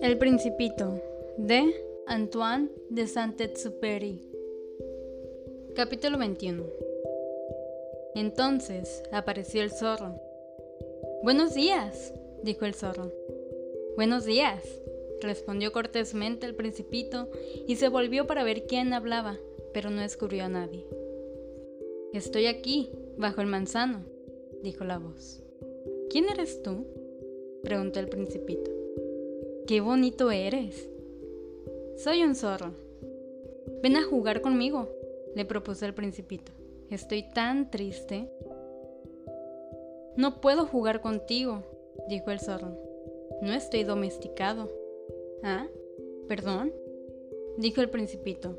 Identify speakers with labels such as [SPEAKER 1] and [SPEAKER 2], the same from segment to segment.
[SPEAKER 1] El Principito de Antoine de Saint-Exupéry Capítulo 21 Entonces apareció el zorro. Buenos días, dijo el zorro. Buenos días, respondió cortésmente el principito y se volvió para ver quién hablaba, pero no descubrió a nadie. Estoy aquí, bajo el manzano, dijo la voz. ¿Quién eres tú? preguntó el principito. ¡Qué bonito eres! Soy un zorro. Ven a jugar conmigo, le propuso el principito. Estoy tan triste. No puedo jugar contigo, dijo el zorro. No estoy domesticado. ¿Ah? ¿Perdón? dijo el principito.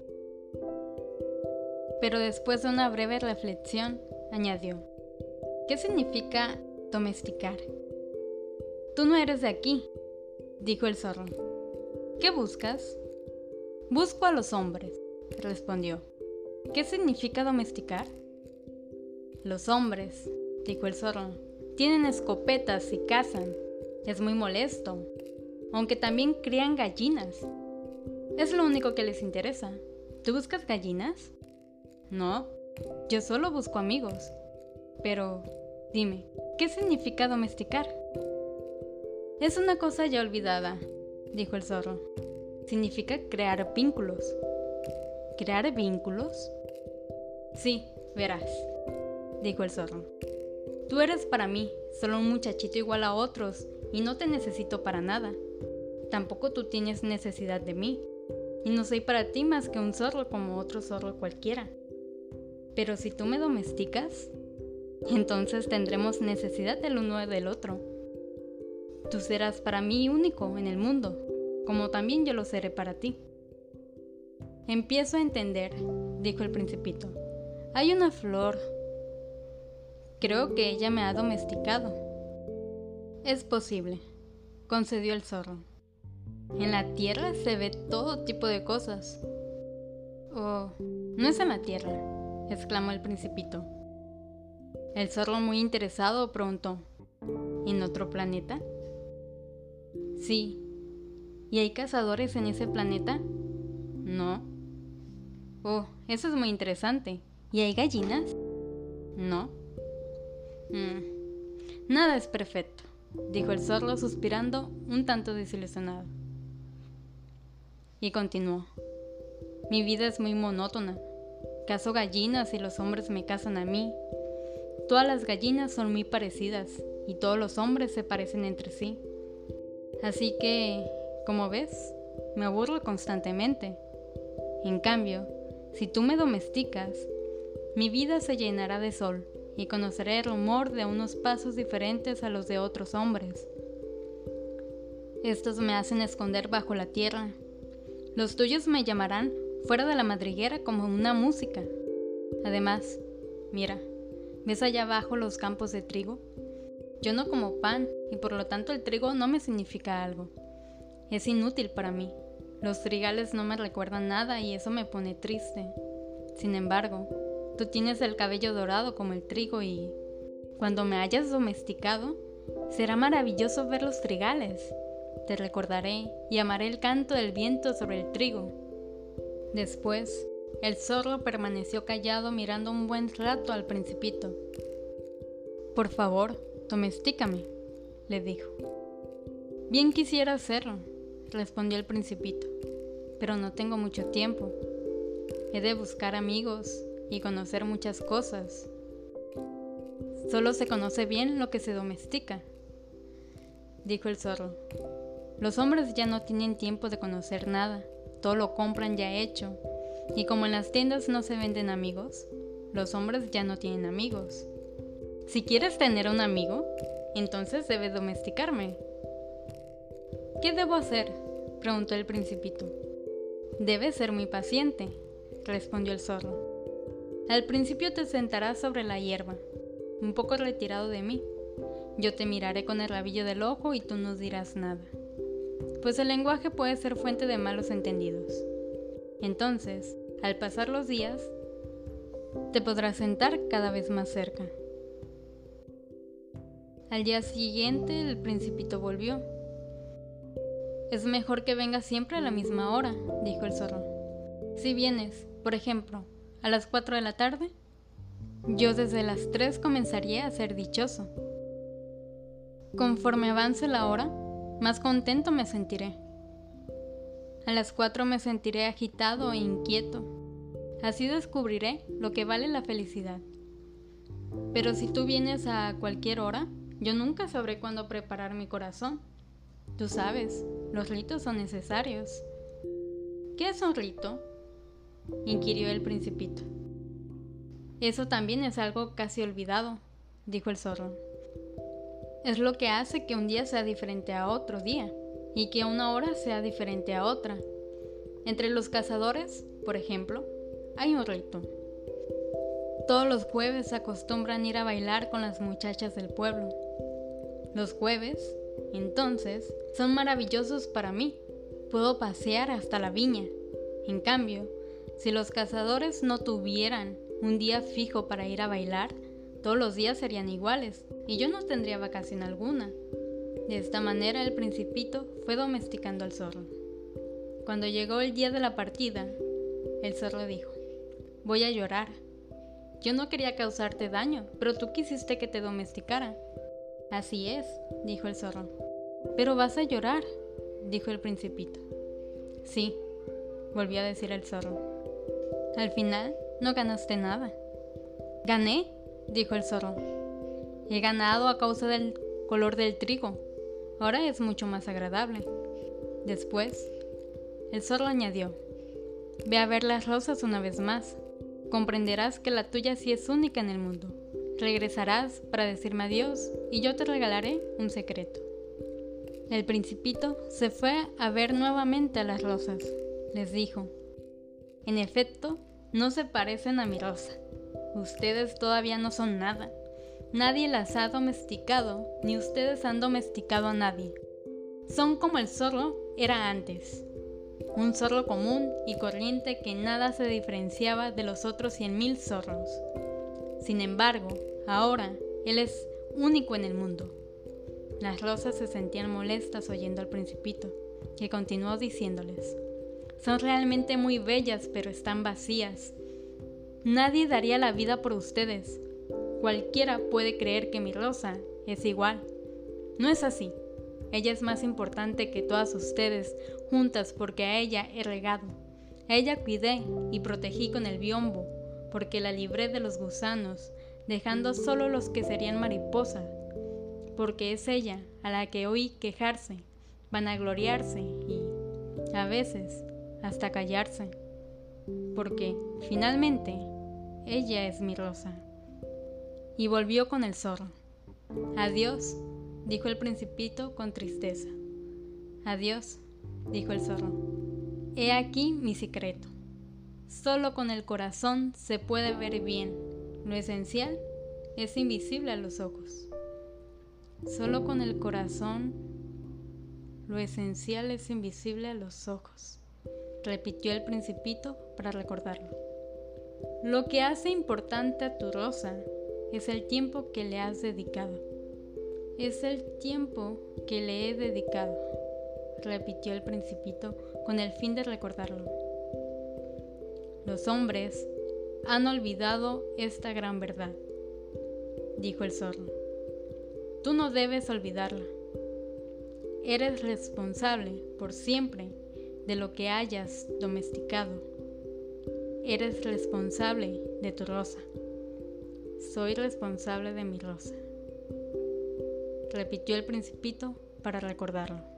[SPEAKER 1] Pero después de una breve reflexión, añadió, ¿qué significa domesticar? Tú no eres de aquí, dijo el zorro. ¿Qué buscas? Busco a los hombres, respondió. ¿Qué significa domesticar? Los hombres, dijo el zorro, tienen escopetas y cazan. Es muy molesto, aunque también crían gallinas. Es lo único que les interesa. ¿Tú buscas gallinas? No, yo solo busco amigos. Pero, dime, ¿qué significa domesticar? Es una cosa ya olvidada, dijo el zorro. Significa crear vínculos. ¿Crear vínculos? Sí, verás, dijo el zorro. Tú eres para mí solo un muchachito igual a otros y no te necesito para nada. Tampoco tú tienes necesidad de mí. Y no soy para ti más que un zorro como otro zorro cualquiera. Pero si tú me domesticas, entonces tendremos necesidad del uno del otro. Tú serás para mí único en el mundo, como también yo lo seré para ti. Empiezo a entender, dijo el principito. Hay una flor. Creo que ella me ha domesticado. Es posible, concedió el zorro. En la tierra se ve todo tipo de cosas. Oh, no es en la tierra, exclamó el principito. El zorro muy interesado preguntó, ¿en otro planeta? Sí. ¿Y hay cazadores en ese planeta? No. Oh, eso es muy interesante. ¿Y hay gallinas? No. Mm. Nada es perfecto, dijo el zorro suspirando un tanto desilusionado. Y continuó. Mi vida es muy monótona. Cazo gallinas y los hombres me cazan a mí. Todas las gallinas son muy parecidas y todos los hombres se parecen entre sí. Así que, como ves, me aburro constantemente. En cambio, si tú me domesticas, mi vida se llenará de sol y conoceré el rumor de unos pasos diferentes a los de otros hombres. Estos me hacen esconder bajo la tierra. Los tuyos me llamarán fuera de la madriguera como una música. Además, mira, ¿ves allá abajo los campos de trigo? Yo no como pan y por lo tanto el trigo no me significa algo. Es inútil para mí. Los trigales no me recuerdan nada y eso me pone triste. Sin embargo, tú tienes el cabello dorado como el trigo y cuando me hayas domesticado, será maravilloso ver los trigales. Te recordaré y amaré el canto del viento sobre el trigo. Después, el zorro permaneció callado mirando un buen rato al principito. Por favor, domestícame, le dijo. Bien quisiera hacerlo, respondió el principito, pero no tengo mucho tiempo. He de buscar amigos y conocer muchas cosas. Solo se conoce bien lo que se domestica, dijo el zorro. Los hombres ya no tienen tiempo de conocer nada, todo lo compran ya hecho, y como en las tiendas no se venden amigos, los hombres ya no tienen amigos. Si quieres tener un amigo, entonces debes domesticarme. ¿Qué debo hacer? preguntó el principito. Debes ser muy paciente, respondió el zorro. Al principio te sentarás sobre la hierba, un poco retirado de mí. Yo te miraré con el rabillo del ojo y tú no dirás nada, pues el lenguaje puede ser fuente de malos entendidos. Entonces, al pasar los días, te podrás sentar cada vez más cerca. Al día siguiente el principito volvió. Es mejor que vengas siempre a la misma hora, dijo el zorro. Si vienes, por ejemplo, a las 4 de la tarde, yo desde las 3 comenzaría a ser dichoso. Conforme avance la hora, más contento me sentiré. A las 4 me sentiré agitado e inquieto. Así descubriré lo que vale la felicidad. Pero si tú vienes a cualquier hora, yo nunca sabré cuándo preparar mi corazón. Tú sabes, los ritos son necesarios. ¿Qué es un rito? inquirió el principito. Eso también es algo casi olvidado, dijo el zorro. Es lo que hace que un día sea diferente a otro día y que una hora sea diferente a otra. Entre los cazadores, por ejemplo, hay un rito. Todos los jueves acostumbran ir a bailar con las muchachas del pueblo. Los jueves, entonces, son maravillosos para mí. Puedo pasear hasta la viña. En cambio, si los cazadores no tuvieran un día fijo para ir a bailar, todos los días serían iguales y yo no tendría vacación alguna. De esta manera el principito fue domesticando al zorro. Cuando llegó el día de la partida, el zorro dijo, voy a llorar. Yo no quería causarte daño, pero tú quisiste que te domesticara. Así es, dijo el zorro. Pero vas a llorar, dijo el principito. Sí, volvió a decir el zorro. Al final, no ganaste nada. Gané, dijo el zorro. He ganado a causa del color del trigo. Ahora es mucho más agradable. Después, el zorro añadió, Ve a ver las rosas una vez más. Comprenderás que la tuya sí es única en el mundo. Regresarás para decirme adiós y yo te regalaré un secreto. El principito se fue a ver nuevamente a las rosas. Les dijo, en efecto, no se parecen a mi rosa. Ustedes todavía no son nada. Nadie las ha domesticado, ni ustedes han domesticado a nadie. Son como el zorro era antes. Un zorro común y corriente que nada se diferenciaba de los otros cien mil zorros. Sin embargo, Ahora, él es único en el mundo. Las rosas se sentían molestas oyendo al principito, que continuó diciéndoles, son realmente muy bellas, pero están vacías. Nadie daría la vida por ustedes. Cualquiera puede creer que mi rosa es igual. No es así. Ella es más importante que todas ustedes juntas porque a ella he regado. A ella cuidé y protegí con el biombo, porque la libré de los gusanos, dejando solo los que serían mariposas, porque es ella a la que oí quejarse, vanagloriarse y, a veces, hasta callarse, porque, finalmente, ella es mi rosa. Y volvió con el zorro. Adiós, dijo el principito con tristeza. Adiós, dijo el zorro. He aquí mi secreto. Solo con el corazón se puede ver bien lo esencial es invisible a los ojos. Solo con el corazón, lo esencial es invisible a los ojos, repitió el principito para recordarlo. Lo que hace importante a tu rosa es el tiempo que le has dedicado. Es el tiempo que le he dedicado, repitió el principito con el fin de recordarlo. Los hombres han olvidado esta gran verdad, dijo el zorro. Tú no debes olvidarla. Eres responsable por siempre de lo que hayas domesticado. Eres responsable de tu rosa. Soy responsable de mi rosa. Repitió el principito para recordarlo.